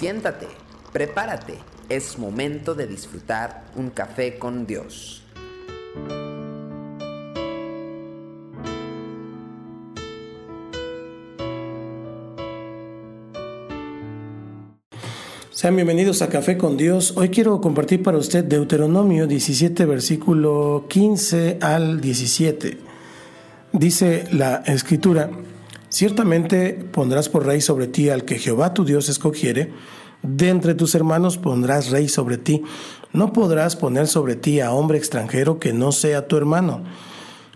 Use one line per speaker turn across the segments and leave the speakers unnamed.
Siéntate, prepárate, es momento de disfrutar un café con Dios.
Sean bienvenidos a Café con Dios. Hoy quiero compartir para usted Deuteronomio 17, versículo 15 al 17. Dice la escritura, ciertamente pondrás por rey sobre ti al que Jehová tu Dios escogiere, de entre tus hermanos pondrás rey sobre ti, no podrás poner sobre ti a hombre extranjero que no sea tu hermano.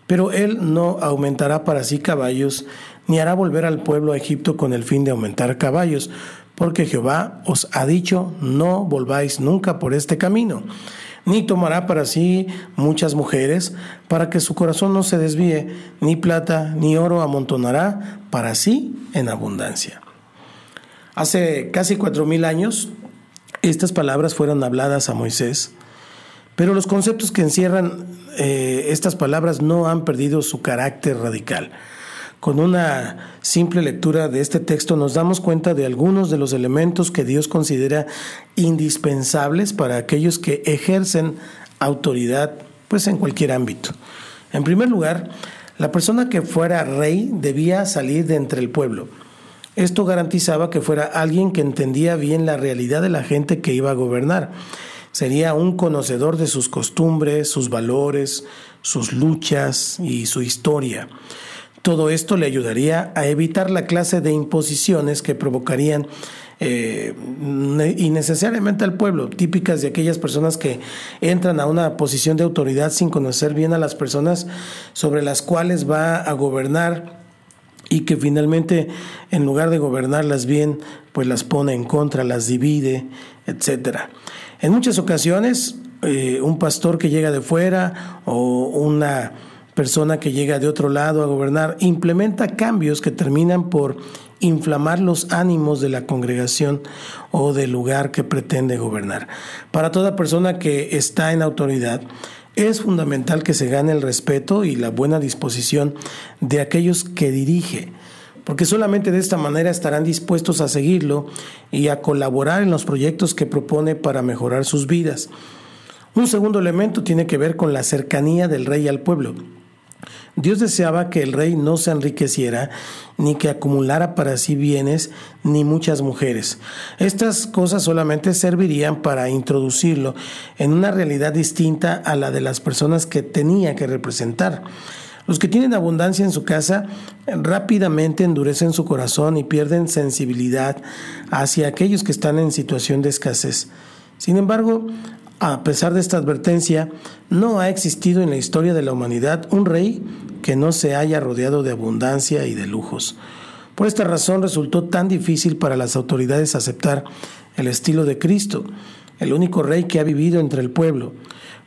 Pero él no aumentará para sí caballos, ni hará volver al pueblo a Egipto con el fin de aumentar caballos, porque Jehová os ha dicho, no volváis nunca por este camino, ni tomará para sí muchas mujeres, para que su corazón no se desvíe, ni plata ni oro amontonará para sí en abundancia. Hace casi cuatro mil años, estas palabras fueron habladas a Moisés, pero los conceptos que encierran eh, estas palabras no han perdido su carácter radical. Con una simple lectura de este texto nos damos cuenta de algunos de los elementos que Dios considera indispensables para aquellos que ejercen autoridad pues en cualquier ámbito. En primer lugar, la persona que fuera rey debía salir de entre el pueblo. Esto garantizaba que fuera alguien que entendía bien la realidad de la gente que iba a gobernar. Sería un conocedor de sus costumbres, sus valores, sus luchas y su historia. Todo esto le ayudaría a evitar la clase de imposiciones que provocarían eh, innecesariamente al pueblo, típicas de aquellas personas que entran a una posición de autoridad sin conocer bien a las personas sobre las cuales va a gobernar y que finalmente en lugar de gobernarlas bien, pues las pone en contra, las divide, etcétera. En muchas ocasiones, eh, un pastor que llega de fuera o una persona que llega de otro lado a gobernar implementa cambios que terminan por inflamar los ánimos de la congregación o del lugar que pretende gobernar. Para toda persona que está en autoridad, es fundamental que se gane el respeto y la buena disposición de aquellos que dirige, porque solamente de esta manera estarán dispuestos a seguirlo y a colaborar en los proyectos que propone para mejorar sus vidas. Un segundo elemento tiene que ver con la cercanía del rey al pueblo. Dios deseaba que el rey no se enriqueciera, ni que acumulara para sí bienes, ni muchas mujeres. Estas cosas solamente servirían para introducirlo en una realidad distinta a la de las personas que tenía que representar. Los que tienen abundancia en su casa rápidamente endurecen su corazón y pierden sensibilidad hacia aquellos que están en situación de escasez. Sin embargo, a pesar de esta advertencia, no ha existido en la historia de la humanidad un rey que no se haya rodeado de abundancia y de lujos. Por esta razón resultó tan difícil para las autoridades aceptar el estilo de Cristo, el único rey que ha vivido entre el pueblo.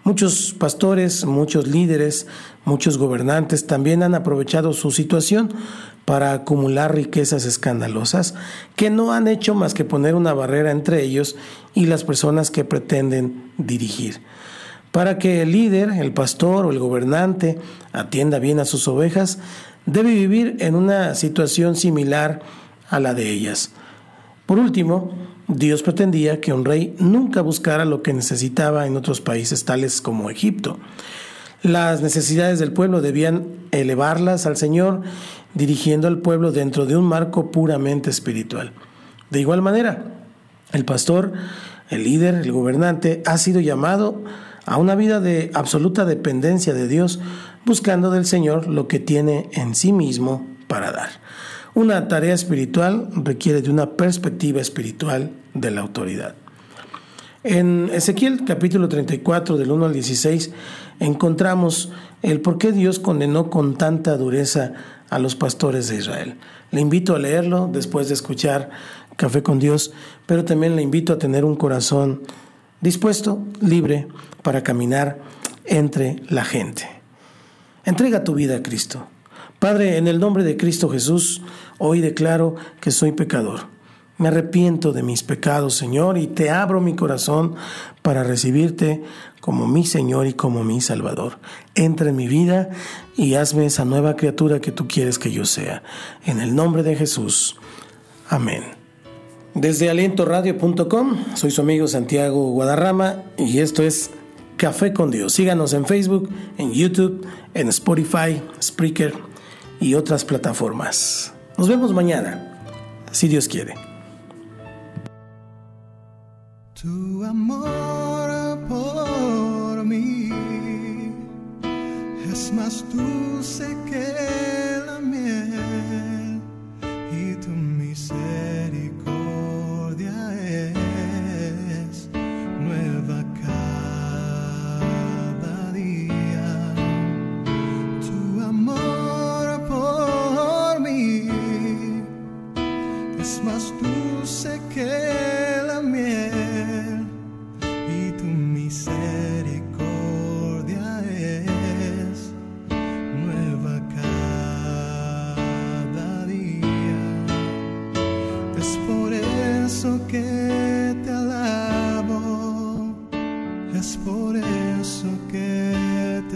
Muchos pastores, muchos líderes, muchos gobernantes también han aprovechado su situación para acumular riquezas escandalosas que no han hecho más que poner una barrera entre ellos y las personas que pretenden dirigir. Para que el líder, el pastor o el gobernante atienda bien a sus ovejas, debe vivir en una situación similar a la de ellas. Por último, Dios pretendía que un rey nunca buscara lo que necesitaba en otros países tales como Egipto. Las necesidades del pueblo debían elevarlas al Señor dirigiendo al pueblo dentro de un marco puramente espiritual. De igual manera, el pastor, el líder, el gobernante ha sido llamado a una vida de absoluta dependencia de Dios, buscando del Señor lo que tiene en sí mismo para dar. Una tarea espiritual requiere de una perspectiva espiritual de la autoridad. En Ezequiel capítulo 34 del 1 al 16 encontramos el por qué Dios condenó con tanta dureza a los pastores de Israel. Le invito a leerlo después de escuchar Café con Dios, pero también le invito a tener un corazón dispuesto, libre, para caminar entre la gente. Entrega tu vida a Cristo. Padre, en el nombre de Cristo Jesús, hoy declaro que soy pecador. Me arrepiento de mis pecados, Señor, y te abro mi corazón para recibirte como mi Señor y como mi Salvador. Entra en mi vida y hazme esa nueva criatura que tú quieres que yo sea. En el nombre de Jesús. Amén. desde alientoradio.com. Soy su amigo Santiago Guadarrama y esto es Café con Dios. Síganos en Facebook, en YouTube, en Spotify, Spreaker y otras plataformas. Nos vemos mañana, si Dios quiere.
Tu amor por mí es más dulce que